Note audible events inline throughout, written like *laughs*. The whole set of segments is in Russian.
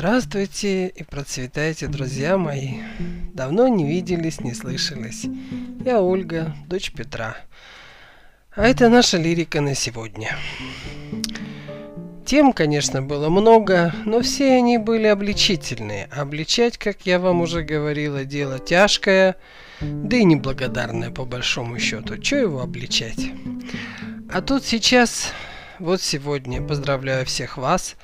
Здравствуйте и процветайте, друзья мои. Давно не виделись, не слышались. Я Ольга, дочь Петра. А это наша лирика на сегодня. Тем, конечно, было много, но все они были обличительные. Обличать, как я вам уже говорила, дело тяжкое, да и неблагодарное по большому счету. Че его обличать? А тут сейчас, вот сегодня, поздравляю всех вас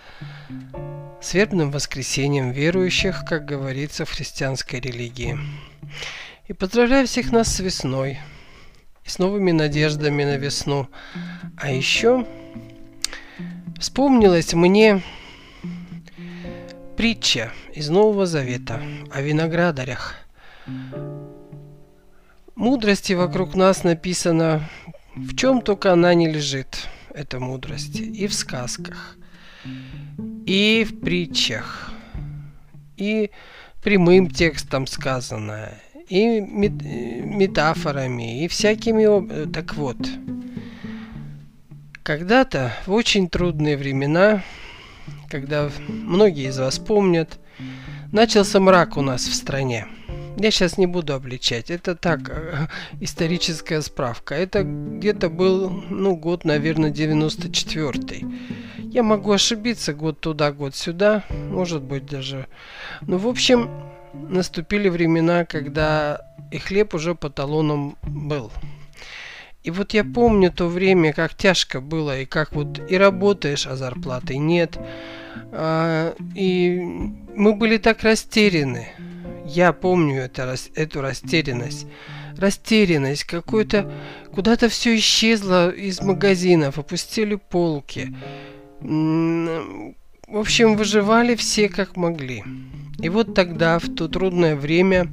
с воскресением верующих, как говорится в христианской религии. И поздравляю всех нас с весной и с новыми надеждами на весну. А еще вспомнилась мне притча из Нового Завета о виноградарях. Мудрости вокруг нас написано, в чем только она не лежит, эта мудрость, и в сказках – и в притчах, и прямым текстом сказано, и метафорами, и всякими... Так вот, когда-то в очень трудные времена, когда многие из вас помнят, начался мрак у нас в стране. Я сейчас не буду обличать. Это так, э, историческая справка. Это где-то был, ну, год, наверное, 94-й. Я могу ошибиться год туда, год сюда, может быть даже. Ну, в общем, наступили времена, когда и хлеб уже по талонам был. И вот я помню то время, как тяжко было, и как вот и работаешь, а зарплаты нет. А, и мы были так растеряны. Я помню это, эту растерянность. Растерянность, какой-то... Куда-то все исчезло из магазинов, опустили полки. В общем, выживали все как могли. И вот тогда, в то трудное время,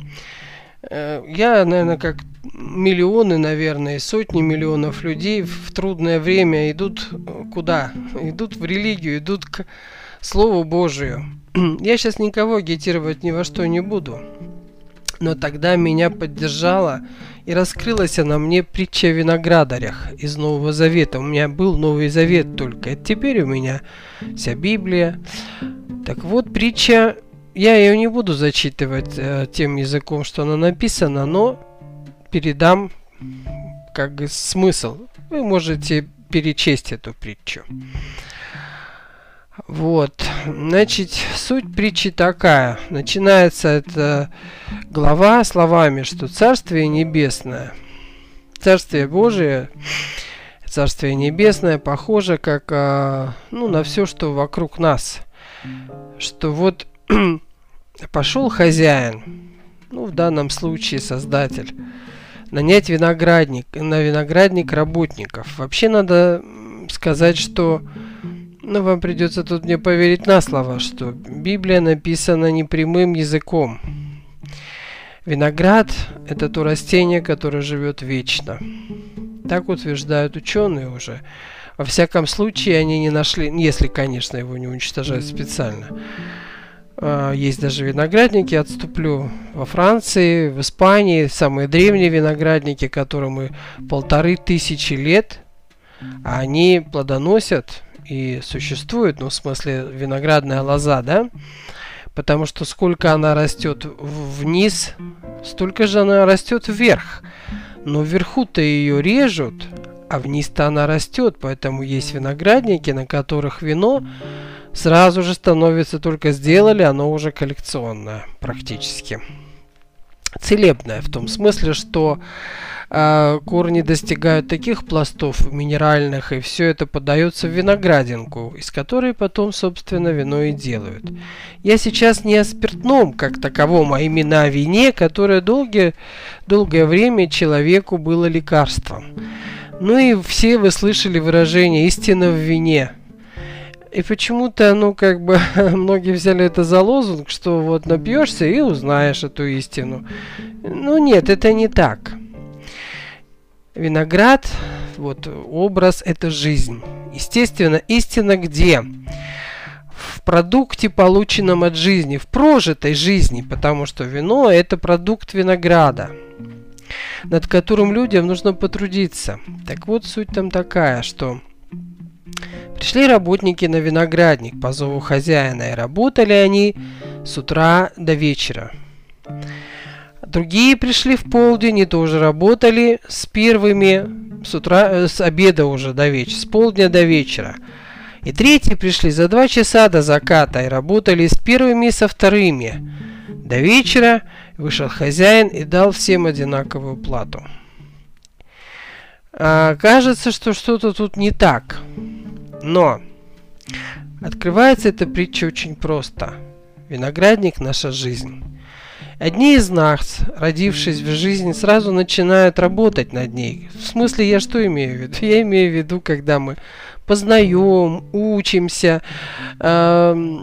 э, я, наверное, как миллионы, наверное, сотни миллионов людей в трудное время идут э, куда? Идут в религию, идут к Слову Божию. *clears throat* Я сейчас никого агитировать ни во что не буду. Но тогда меня поддержала и раскрылась она мне притча о виноградарях из Нового Завета. У меня был Новый Завет только. Это теперь у меня вся Библия. Так вот, притча, я ее не буду зачитывать э, тем языком, что она написана, но передам как смысл. Вы можете перечесть эту притчу. Вот, значит, суть притчи такая. Начинается эта глава словами, что Царствие Небесное, Царствие Божие, Царствие Небесное похоже как а, ну, на все, что вокруг нас. Что вот *clears throat* пошел хозяин, ну, в данном случае создатель, нанять виноградник, на виноградник работников. Вообще надо сказать, что но вам придется тут мне поверить на слово, что Библия написана непрямым языком. Виноград – это то растение, которое живет вечно. Так утверждают ученые уже. Во всяком случае, они не нашли, если, конечно, его не уничтожают специально. А, есть даже виноградники, отступлю, во Франции, в Испании, самые древние виноградники, которым полторы тысячи лет, а они плодоносят и существует, ну, в смысле, виноградная лоза, да? Потому что сколько она растет вниз, столько же она растет вверх. Но вверху-то ее режут, а вниз-то она растет, поэтому есть виноградники, на которых вино сразу же становится, только сделали, оно уже коллекционное практически. Целебное в том смысле, что а, корни достигают таких пластов минеральных, и все это подается в виноградинку, из которой потом, собственно, вино и делают. Я сейчас не о спиртном, как таковом, а именно о вине, которое долгие, долгое время человеку было лекарством. Ну и все вы слышали выражение «истина в вине». И почему-то, ну, как бы, *laughs* многие взяли это за лозунг, что вот напьешься и узнаешь эту истину. Ну, нет, это не так. Виноград, вот образ это жизнь. Естественно, истина где? В продукте, полученном от жизни, в прожитой жизни, потому что вино это продукт винограда, над которым людям нужно потрудиться. Так вот, суть там такая, что Пришли работники на виноградник по зову хозяина, и работали они с утра до вечера. Другие пришли в полдень и тоже работали с первыми с утра, э, с обеда уже до вечера, с полдня до вечера. И третьи пришли за два часа до заката и работали с первыми и со вторыми. До вечера вышел хозяин и дал всем одинаковую плату. А, кажется, что что-то тут не так. Но открывается эта притча очень просто. Виноградник – наша жизнь. Одни из нас, родившись в жизни, сразу начинают работать над ней. В смысле, я что имею в виду? Я имею в виду, когда мы познаем, учимся, э,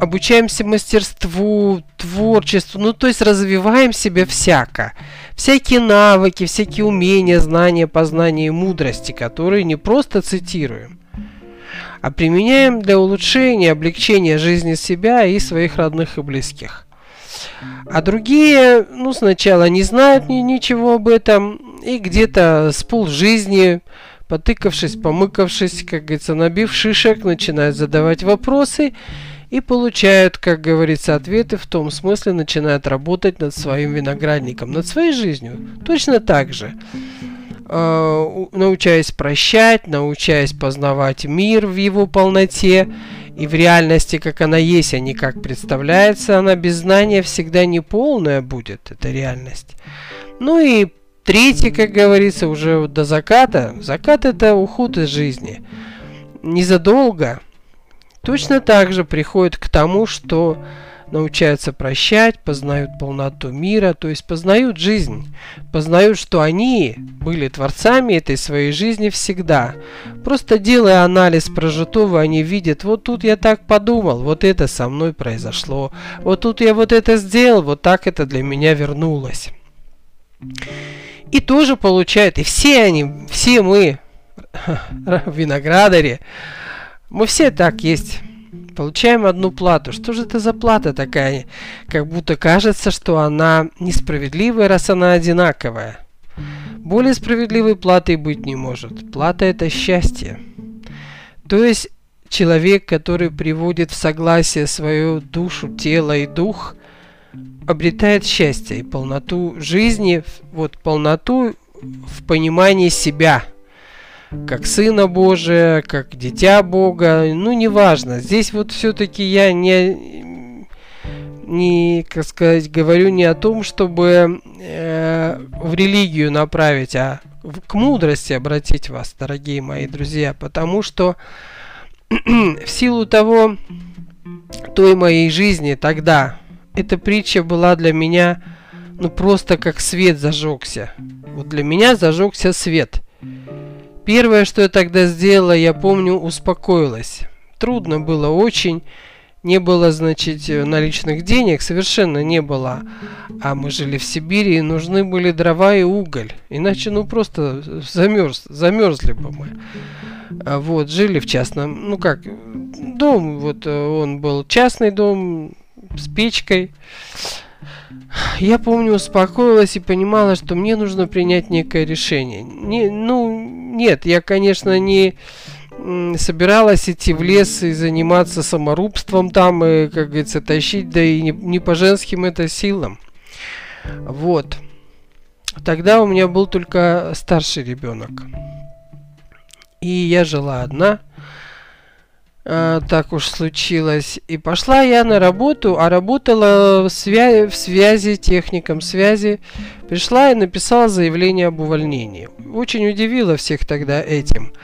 обучаемся мастерству, творчеству, ну то есть развиваем себя всяко. Всякие навыки, всякие умения, знания, познания и мудрости, которые не просто цитируем, а применяем для улучшения, облегчения жизни себя и своих родных и близких. А другие, ну, сначала не знают ни, ничего об этом, и где-то с полжизни потыкавшись, помыкавшись, как говорится, набив шишек, начинают задавать вопросы и получают, как говорится, ответы в том смысле, начинают работать над своим виноградником, над своей жизнью. Точно так же. Э, научаясь прощать, научаясь познавать мир в его полноте и в реальности, как она есть, а не как представляется, она без знания всегда не полная будет, эта реальность. Ну и Третий, как говорится, уже до заката. Закат это уход из жизни. Незадолго точно так же приходит к тому, что научаются прощать, познают полноту мира, то есть познают жизнь, познают, что они были творцами этой своей жизни всегда. Просто делая анализ прожитого, они видят, вот тут я так подумал, вот это со мной произошло, вот тут я вот это сделал, вот так это для меня вернулось. И тоже получают, и все они, все мы, *laughs* в виноградаре, мы все так есть. Получаем одну плату. Что же это за плата такая? Как будто кажется, что она несправедливая, раз она одинаковая. Более справедливой платой быть не может. Плата это счастье. То есть человек, который приводит в согласие свою душу, тело и дух – обретает счастье и полноту жизни, вот полноту в понимании себя, как Сына Божия, как Дитя Бога, ну неважно. Здесь вот все-таки я не, не, как сказать, говорю не о том, чтобы э, в религию направить, а к мудрости обратить вас, дорогие мои друзья, потому что *clears throat* в силу того, той моей жизни тогда, эта притча была для меня, ну просто как свет зажегся. Вот для меня зажегся свет. Первое, что я тогда сделала, я помню, успокоилась. Трудно было очень. Не было, значит, наличных денег, совершенно не было. А мы жили в Сибири, и нужны были дрова и уголь. Иначе, ну, просто замерз, замерзли бы мы. А вот, жили в частном, ну как, дом, вот он был частный дом, с печкой. Я помню, успокоилась и понимала, что мне нужно принять некое решение. Не, ну, нет, я, конечно, не собиралась идти в лес и заниматься саморубством там, и, как говорится, тащить, да и не, не по женским это силам. Вот. Тогда у меня был только старший ребенок. И я жила одна. Э, так уж случилось. И пошла я на работу, а работала в, свя в связи, техником связи. Пришла и написала заявление об увольнении. Очень удивила всех тогда этим.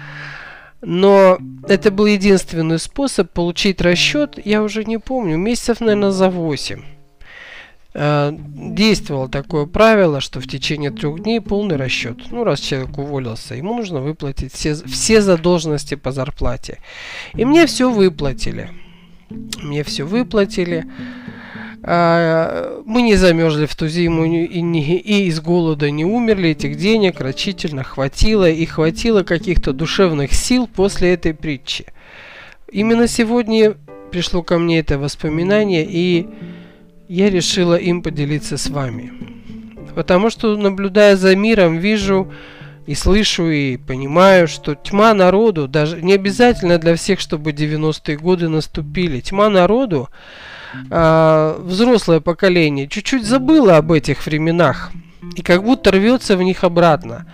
Но это был единственный способ получить расчет, я уже не помню, месяцев, наверное, за 8. Э, действовало такое правило, что в течение трех дней полный расчет. Ну, раз человек уволился, ему нужно выплатить все, все задолженности по зарплате. И мне все выплатили. Мне все выплатили. А, мы не замерзли в ту зиму и, не, и из голода не умерли. Этих денег рачительно хватило. И хватило каких-то душевных сил после этой притчи. Именно сегодня пришло ко мне это воспоминание и я решила им поделиться с вами. Потому что, наблюдая за миром, вижу и слышу, и понимаю, что тьма народу, даже не обязательно для всех, чтобы 90-е годы наступили, тьма народу, э, взрослое поколение, чуть-чуть забыло об этих временах и как будто рвется в них обратно.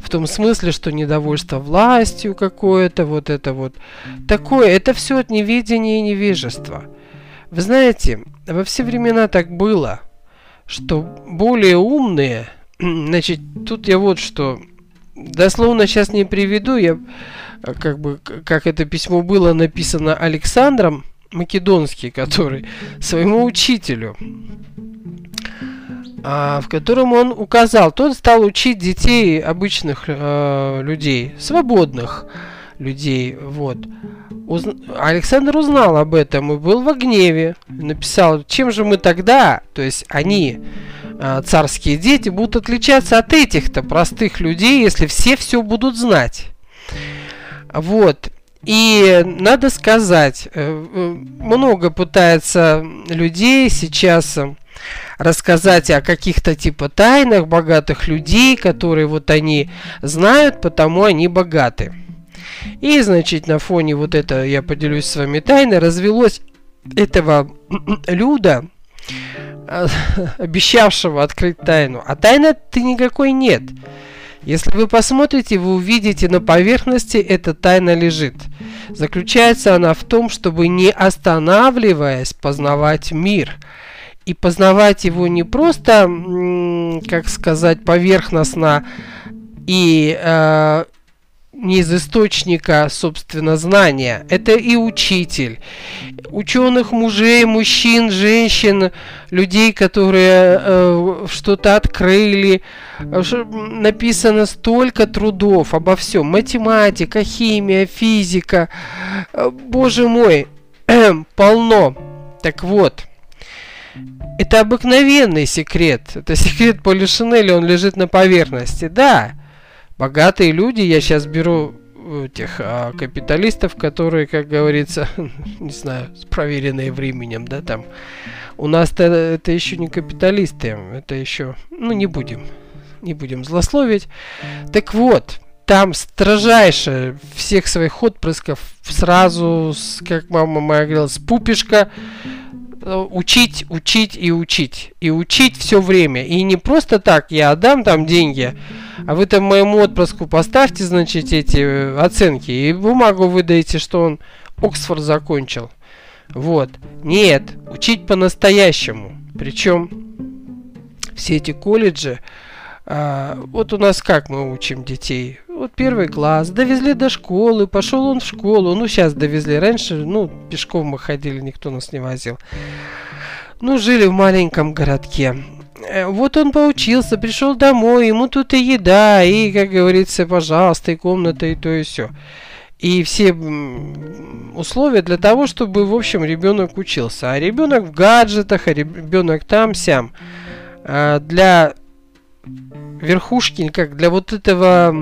В том смысле, что недовольство властью какое-то, вот это вот. Такое, это все от неведения и невежества. Вы знаете, во все времена так было, что более умные, *clears throat* значит, тут я вот что, дословно сейчас не приведу, я как бы, как это письмо было написано Александром Македонский, который *laughs* своему учителю а, в котором он указал, тот стал учить детей обычных э, людей, свободных людей, вот. Уз... Александр узнал об этом и был во гневе, написал, чем же мы тогда, то есть они, э, царские дети, будут отличаться от этих-то простых людей, если все все будут знать. Вот. И надо сказать, э, э много пытается людей сейчас рассказать о каких-то типа тайнах богатых людей, которые вот они знают, потому они богаты. И, значит, на фоне вот это, я поделюсь с вами тайной, развелось этого *clears throat* Люда, *laughs* обещавшего открыть тайну. А тайны-то никакой нет. Если вы посмотрите, вы увидите на поверхности эта тайна лежит. Заключается она в том, чтобы не останавливаясь познавать мир – и познавать его не просто, как сказать, поверхностно и э, не из источника, собственно, знания. Это и учитель. Ученых мужей, мужчин, женщин, людей, которые э, что-то открыли. Написано столько трудов обо всем. Математика, химия, физика. Э, боже мой, *clears throat* полно. Так вот. Это обыкновенный секрет. Это секрет Полишинеля, он лежит на поверхности. Да, богатые люди, я сейчас беру этих а, капиталистов, которые, как говорится, *laughs* не знаю, проверенные временем, да, там. У нас-то это еще не капиталисты, это еще, ну, не будем, не будем злословить. Так вот, там строжайше всех своих отпрысков сразу, с, как мама моя говорила, с пупишка учить, учить и учить. И учить все время. И не просто так, я отдам там деньги, а вы там моему отпрыску поставьте, значит, эти э, оценки, и бумагу выдаете, что он Оксфорд закончил. Вот. Нет, учить по-настоящему. Причем все эти колледжи, а, вот у нас как мы учим детей? Вот первый класс, довезли до школы, пошел он в школу. Ну, сейчас довезли. Раньше, ну, пешком мы ходили, никто нас не возил. Ну, жили в маленьком городке. Э, вот он поучился, пришел домой, ему тут и еда, и, как говорится, пожалуйста, и комната, и то, и все. И все условия для того, чтобы, в общем, ребенок учился. А ребенок в гаджетах, а ребенок там-сям. А для верхушки, как для вот этого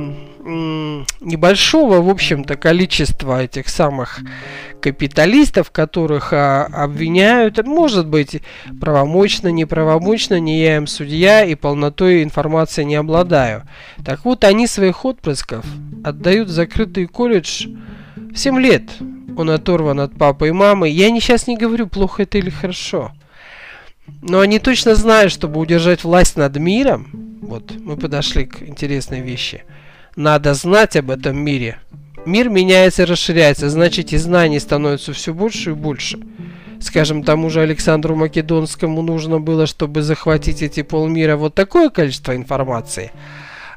небольшого, в общем-то, количества этих самых капиталистов, которых а, обвиняют, может быть, правомочно, неправомочно, не я им судья и полнотой информации не обладаю. Так вот, они своих отпрысков отдают в закрытый колледж в 7 лет. Он оторван от папы и мамы. Я не, сейчас не говорю, плохо это или хорошо. Но они точно знают, чтобы удержать власть над миром, вот мы подошли к интересной вещи – надо знать об этом мире. Мир меняется и расширяется, значит и знаний становится все больше и больше. Скажем, тому же Александру Македонскому нужно было, чтобы захватить эти полмира, вот такое количество информации.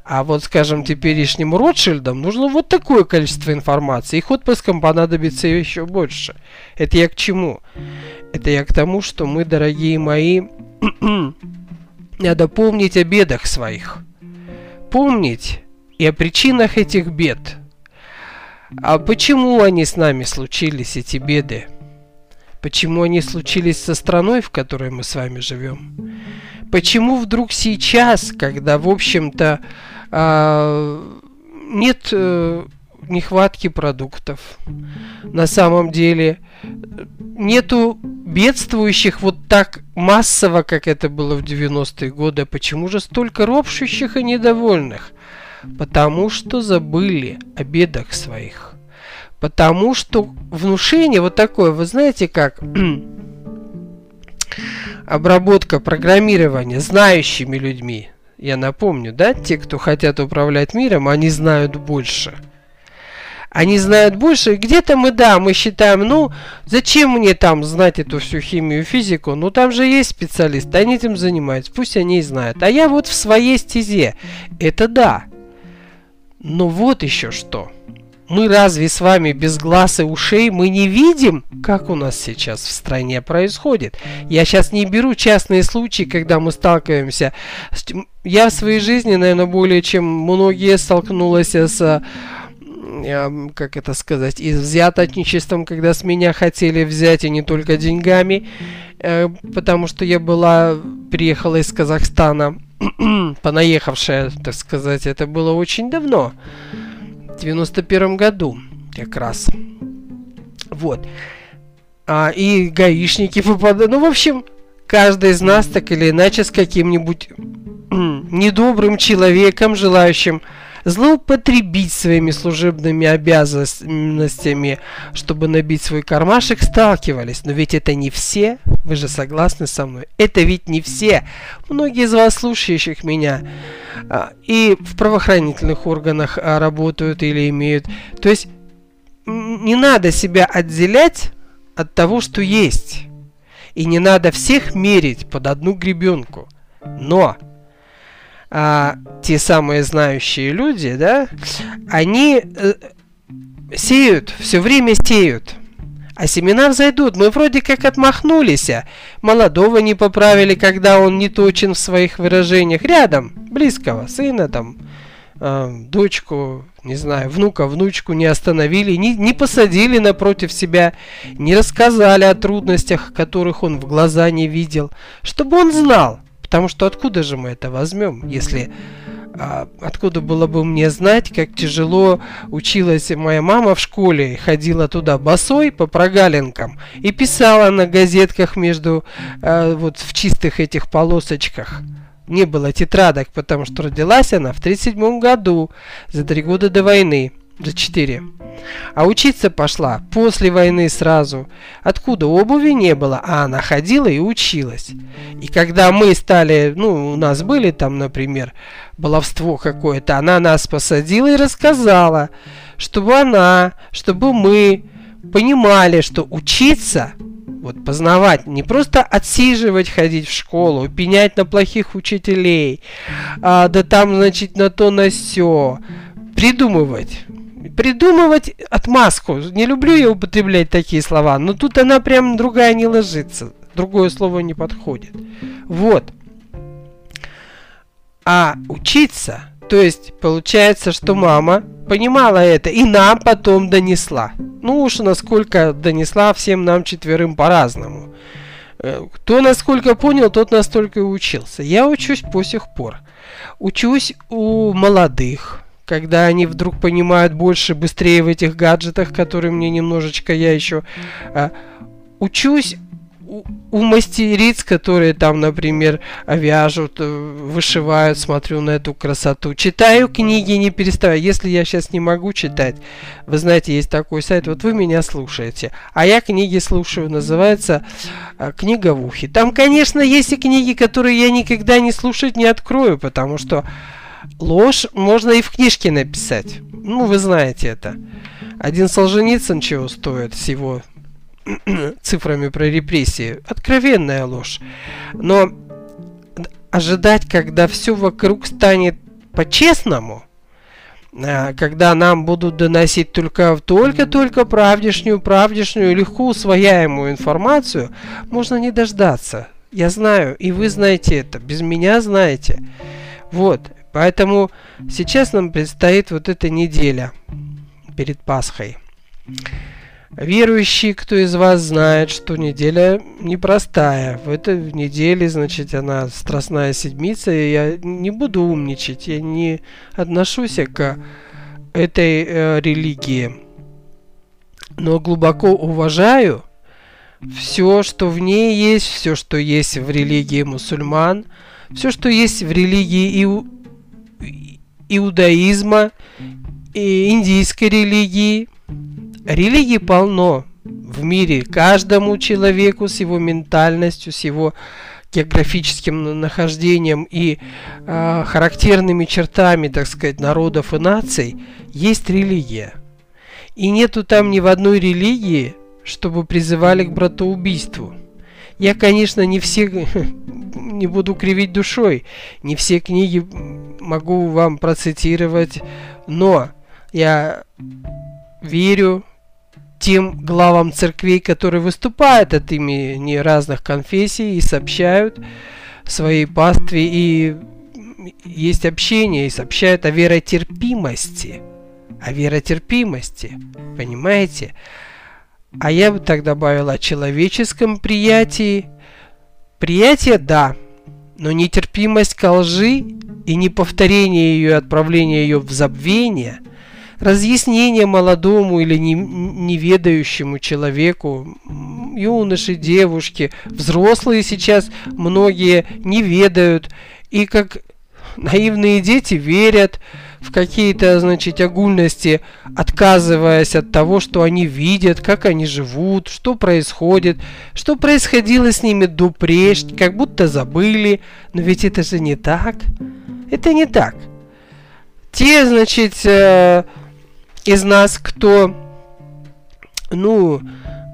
А вот, скажем, теперешним Ротшильдам нужно вот такое количество информации. Их отпускам понадобится еще больше. Это я к чему? Это я к тому, что мы, дорогие мои, надо помнить о бедах своих. Помнить, и о причинах этих бед. А почему они с нами случились, эти беды? Почему они случились со страной, в которой мы с вами живем? Почему вдруг сейчас, когда, в общем-то, э, нет э, нехватки продуктов, на самом деле нету бедствующих вот так массово, как это было в 90-е годы, почему же столько ропщущих и недовольных? Потому что забыли о бедах своих. Потому что внушение вот такое, вы знаете как, *clears throat* обработка программирования знающими людьми. Я напомню, да, те, кто хотят управлять миром, они знают больше. Они знают больше. Где-то мы, да, мы считаем, ну, зачем мне там знать эту всю химию, физику? Ну, там же есть специалисты, они этим занимаются, пусть они и знают. А я вот в своей стезе. Это да. Но вот еще что. Мы разве с вами без глаз и ушей мы не видим, как у нас сейчас в стране происходит? Я сейчас не беру частные случаи, когда мы сталкиваемся. Я в своей жизни, наверное, более чем многие столкнулась с как это сказать, из взяточничеством, когда с меня хотели взять и не только деньгами, э, потому что я была, приехала из Казахстана, *clears throat* понаехавшая, так сказать, это было очень давно. 91 году как раз. Вот. А, и гаишники попадают. Ну, в общем, каждый из нас так или иначе с каким-нибудь *clears throat* недобрым человеком, желающим злоупотребить своими служебными обязанностями, чтобы набить свой кармашек, сталкивались. Но ведь это не все, вы же согласны со мной? Это ведь не все. Многие из вас, слушающих меня, а, и в правоохранительных органах а, работают или имеют. То есть не надо себя отделять от того, что есть. И не надо всех мерить под одну гребенку. Но а, те самые знающие люди, да, они э, сеют, все время сеют. А семена взойдут. Мы вроде как отмахнулись. А молодого не поправили, когда он не точен в своих выражениях. Рядом, близкого, сына там, э, дочку, не знаю, внука, внучку не остановили, не, не посадили напротив себя, не рассказали о трудностях, которых он в глаза не видел, чтобы он знал, Потому что откуда же мы это возьмем, если а, откуда было бы мне знать, как тяжело училась моя мама в школе, ходила туда босой по прогалинкам и писала на газетках между а, вот в чистых этих полосочках. Не было тетрадок, потому что родилась она в 37 году, за три года до войны за 4. А учиться пошла после войны сразу. Откуда обуви не было, а она ходила и училась. И когда мы стали, ну, у нас были там, например, баловство какое-то, она нас посадила и рассказала, чтобы она, чтобы мы понимали, что учиться, вот познавать, не просто отсиживать, ходить в школу, пенять на плохих учителей, а, да там, значит, на то, на все, придумывать придумывать отмазку. Не люблю я употреблять такие слова, но тут она прям другая не ложится. Другое слово не подходит. Вот. А учиться, то есть получается, что мама понимала это и нам потом донесла. Ну уж насколько донесла всем нам четверым по-разному. Э, кто насколько понял, тот настолько и учился. Я учусь по сих пор. Учусь у молодых, когда они вдруг понимают больше, быстрее в этих гаджетах, которые мне немножечко, я еще а, учусь у, у мастериц, которые там, например, вяжут, э, вышивают, смотрю на эту красоту. Читаю книги, не переставая. Если я сейчас не могу читать, вы знаете, есть такой сайт, вот вы меня слушаете, а я книги слушаю, называется а, «Книга в ухе». Там, конечно, есть и книги, которые я никогда не слушать не открою, потому что Ложь можно и в книжке написать. Ну, вы знаете это. Один Солженицын чего стоит с его *clears throat* цифрами про репрессии. Откровенная ложь. Но ожидать, когда все вокруг станет по-честному, а, когда нам будут доносить только только-только правдишнюю, правдишнюю, легко усвояемую информацию, можно не дождаться. Я знаю, и вы знаете это, без меня знаете. Вот, Поэтому сейчас нам предстоит вот эта неделя перед Пасхой. Верующие, кто из вас знает, что неделя непростая. В этой неделе, значит, она страстная седмица, и я не буду умничать, я не отношусь к этой э, религии. Но глубоко уважаю все, что в ней есть, все, что есть в религии мусульман, все, что есть в религии иудаизма, индийской религии. Религии полно в мире. Каждому человеку с его ментальностью, с его географическим нахождением и э, характерными чертами, так сказать, народов и наций, есть религия. И нету там ни в одной религии, чтобы призывали к братоубийству. Я, конечно, не все *laughs* не буду кривить душой, не все книги могу вам процитировать, но я верю тем главам церквей, которые выступают от имени разных конфессий и сообщают своей пастве и есть общение и сообщают о веротерпимости. О веротерпимости. Понимаете? А я бы так добавил о человеческом приятии. Приятие – да, но нетерпимость к лжи и неповторение ее и отправление ее в забвение – разъяснение молодому или не, неведающему человеку, юноше, девушке, взрослые сейчас многие не ведают, и как наивные дети верят в какие-то, значит, огульности, отказываясь от того, что они видят, как они живут, что происходит, что происходило с ними до прежде, как будто забыли, но ведь это же не так. Это не так. Те, значит, э, из нас, кто, ну,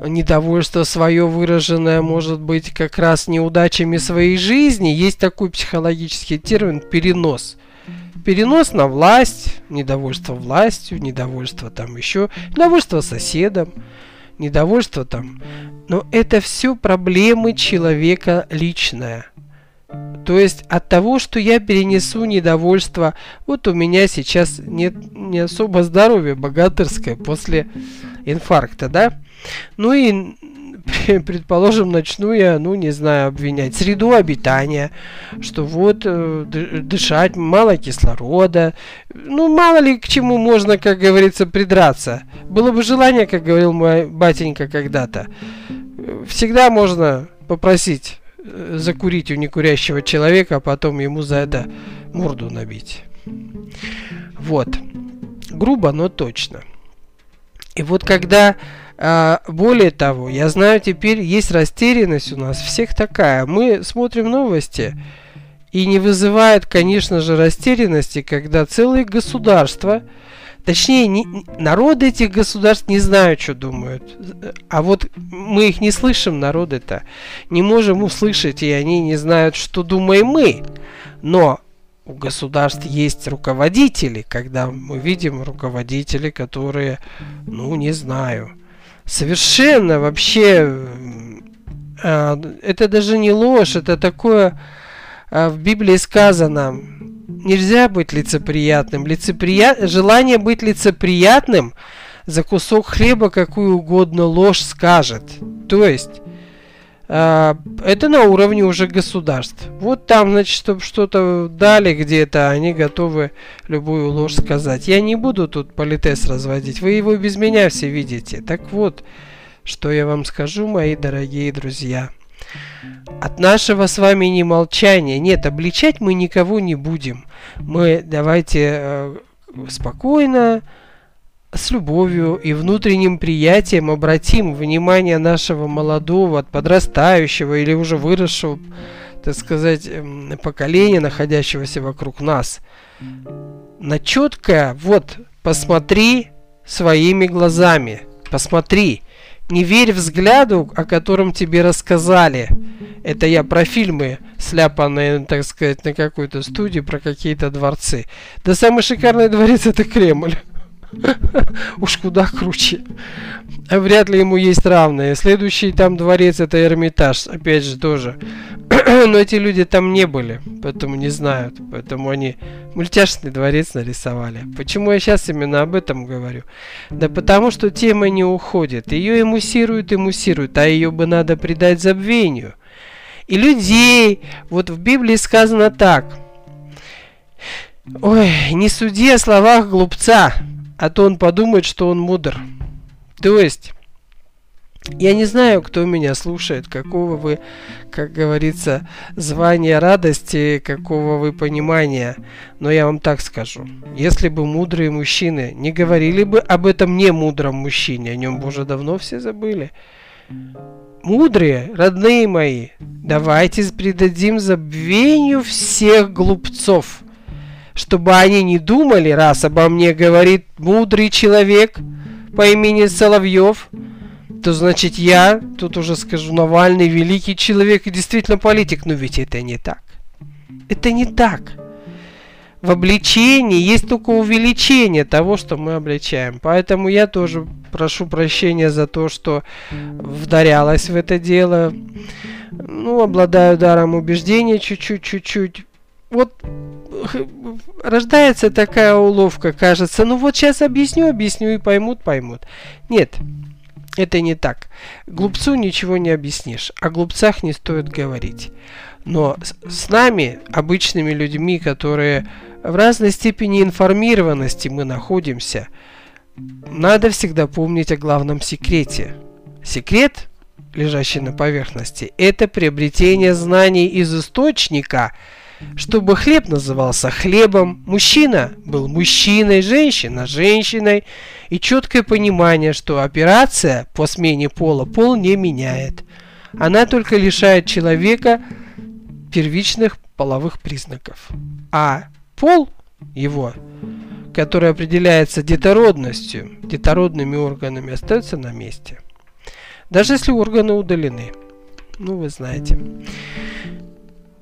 недовольство свое выраженное может быть как раз неудачами своей жизни, есть такой психологический термин перенос. На власть, недовольство властью, недовольство там еще, недовольство соседом, недовольство там. Но это все проблемы человека личное. То есть от того, что я перенесу недовольство, вот у меня сейчас нет не особо здоровье богатырское после инфаркта, да? Ну и *laughs* предположим, начну я, ну, не знаю, обвинять среду обитания, что вот э, дышать мало кислорода, ну, мало ли к чему можно, как говорится, придраться. Было бы желание, как говорил мой батенька когда-то, всегда можно попросить Э, закурить у некурящего человека, а потом ему за это морду набить. Вот. Грубо, но точно. И вот когда, более того, я знаю теперь, есть растерянность у нас всех такая. Мы смотрим новости, и не вызывает, конечно же, растерянности, когда целые государства Точнее, не, народы этих государств не знают, что думают. А вот мы их не слышим, народы-то. Не можем услышать, и они не знают, что думаем мы. Но у государств есть руководители, когда мы видим руководители, которые, ну, не знаю, совершенно вообще... Э, это даже не ложь, это такое... Э, в Библии сказано, нельзя быть лицеприятным. Лицеприя... Желание быть лицеприятным за кусок хлеба какую угодно ложь скажет. То есть, это на уровне уже государств. Вот там, значит, чтобы что-то дали где-то, они готовы любую ложь сказать. Я не буду тут политес разводить, вы его без меня все видите. Так вот, что я вам скажу, мои дорогие друзья – от нашего с вами не молчания. Нет, обличать мы никого не будем. Мы давайте э, спокойно, с любовью и внутренним приятием обратим внимание нашего молодого, подрастающего или уже выросшего, так сказать, эм, поколения, находящегося вокруг нас, на четкое, вот, посмотри своими глазами, посмотри, не верь взгляду, о котором тебе рассказали. Это я про фильмы, сляпанные, так сказать, на какой-то студии, про какие-то дворцы. Да самый шикарный дворец это Кремль. *laughs* Уж куда круче. А вряд ли ему есть равные. Следующий там дворец это Эрмитаж. Опять же тоже. *clears throat* Но эти люди там не были. Поэтому не знают. Поэтому они мультяшный дворец нарисовали. Почему я сейчас именно об этом говорю? Да потому что тема не уходит. Ее эмуссируют, эмуссируют. А ее бы надо придать забвению. И людей. Вот в Библии сказано так. Ой, не суди о словах глупца а то он подумает, что он мудр. То есть, Я не знаю, кто меня слушает, какого вы, как говорится, звания радости, какого вы понимания. Но я вам так скажу. Если бы мудрые мужчины не говорили бы об этом не мудром мужчине, о нем бы уже давно все забыли. Мудрые, родные мои, давайте предадим забвению всех глупцов, чтобы они не думали, раз обо мне говорит мудрый человек по имени Соловьев, то значит я, тут уже скажу, Навальный великий человек и действительно политик. Но ведь это не так. Это не так. В обличении есть только увеличение того, что мы обличаем. Поэтому я тоже прошу прощения за то, что вдарялась в это дело. Ну, обладаю даром убеждения чуть-чуть, чуть-чуть. Вот рождается такая уловка, кажется, ну вот сейчас объясню, объясню и поймут, поймут. Нет, это не так. Глупцу ничего не объяснишь. О глупцах не стоит говорить. Но с нами, обычными людьми, которые в разной степени информированности мы находимся, надо всегда помнить о главном секрете. Секрет, лежащий на поверхности, это приобретение знаний из источника – чтобы хлеб назывался хлебом, мужчина был мужчиной, женщина женщиной, и четкое понимание, что операция по смене пола пол не меняет. Она только лишает человека первичных половых признаков. А пол его, который определяется детородностью, детородными органами, остается на месте. Даже если органы удалены. Ну, вы знаете.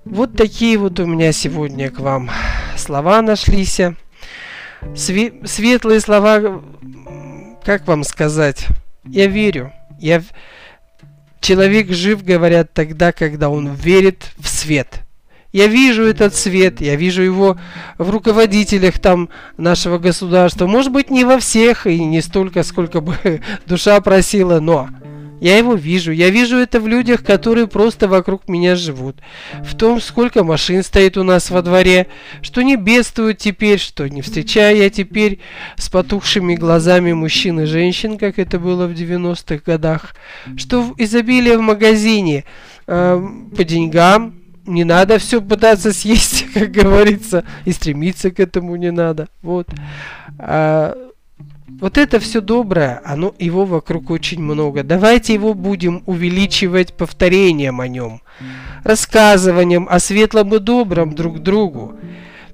Вот такие вот у меня сегодня к вам слова нашлись. Све светлые слова, как вам сказать? Я верю. Я... Человек жив, говорят, тогда, когда он верит в свет. Я вижу этот свет, я вижу его в руководителях там нашего государства. Может быть, не во всех и не столько, сколько бы *laughs* душа просила, но я его вижу. Я вижу это в людях, которые просто вокруг меня живут. В том, сколько машин стоит у нас во дворе, что не бедствуют теперь, что не встречаю я теперь с потухшими глазами мужчин и женщин, как это было в 90-х годах, что изобилие в магазине э, по деньгам, не надо все пытаться съесть, *laughs* как говорится, и стремиться к этому не надо. Вот. А, вот это все доброе, оно, его вокруг очень много. Давайте его будем увеличивать повторением о нем, рассказыванием о светлом и добром друг другу.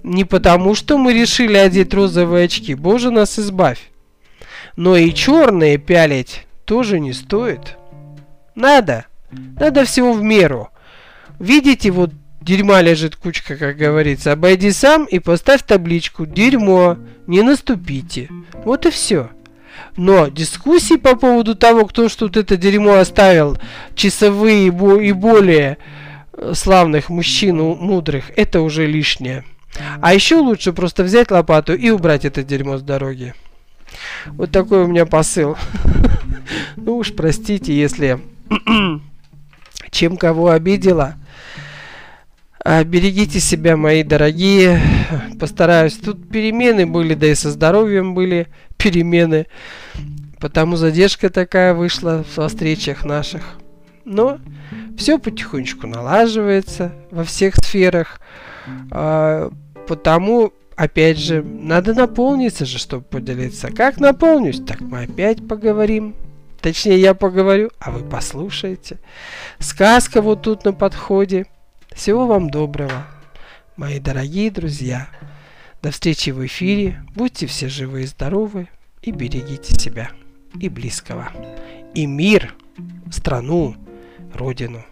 Не потому, что мы решили одеть розовые очки, боже нас избавь. Но и черные пялить тоже не стоит. Надо, надо всего в меру. Видите, вот дерьма лежит кучка, как говорится. Обойди сам и поставь табличку «Дерьмо, не наступите». Вот и все. Но дискуссии по поводу того, кто что тут это дерьмо оставил, часовые и более э, славных мужчин мудрых, это уже лишнее. А еще лучше просто взять лопату и убрать это дерьмо с дороги. Вот такой у меня посыл. *laughs* Ну уж простите, если *clears throat* чем кого обидела. А, берегите себя, мои дорогие. Постараюсь. Тут перемены были, да и со здоровьем были перемены. Потому задержка такая вышла во встречах наших. Но все потихонечку налаживается во всех сферах. А, потому, опять же, надо наполниться же, чтобы поделиться. Как наполнюсь? Так мы опять поговорим. Точнее, я поговорю, а вы послушаете. Сказка вот тут на подходе. Всего вам доброго, мои дорогие друзья. До встречи в эфире. Будьте все живы и здоровы. И берегите себя и близкого. И мир, страну, родину.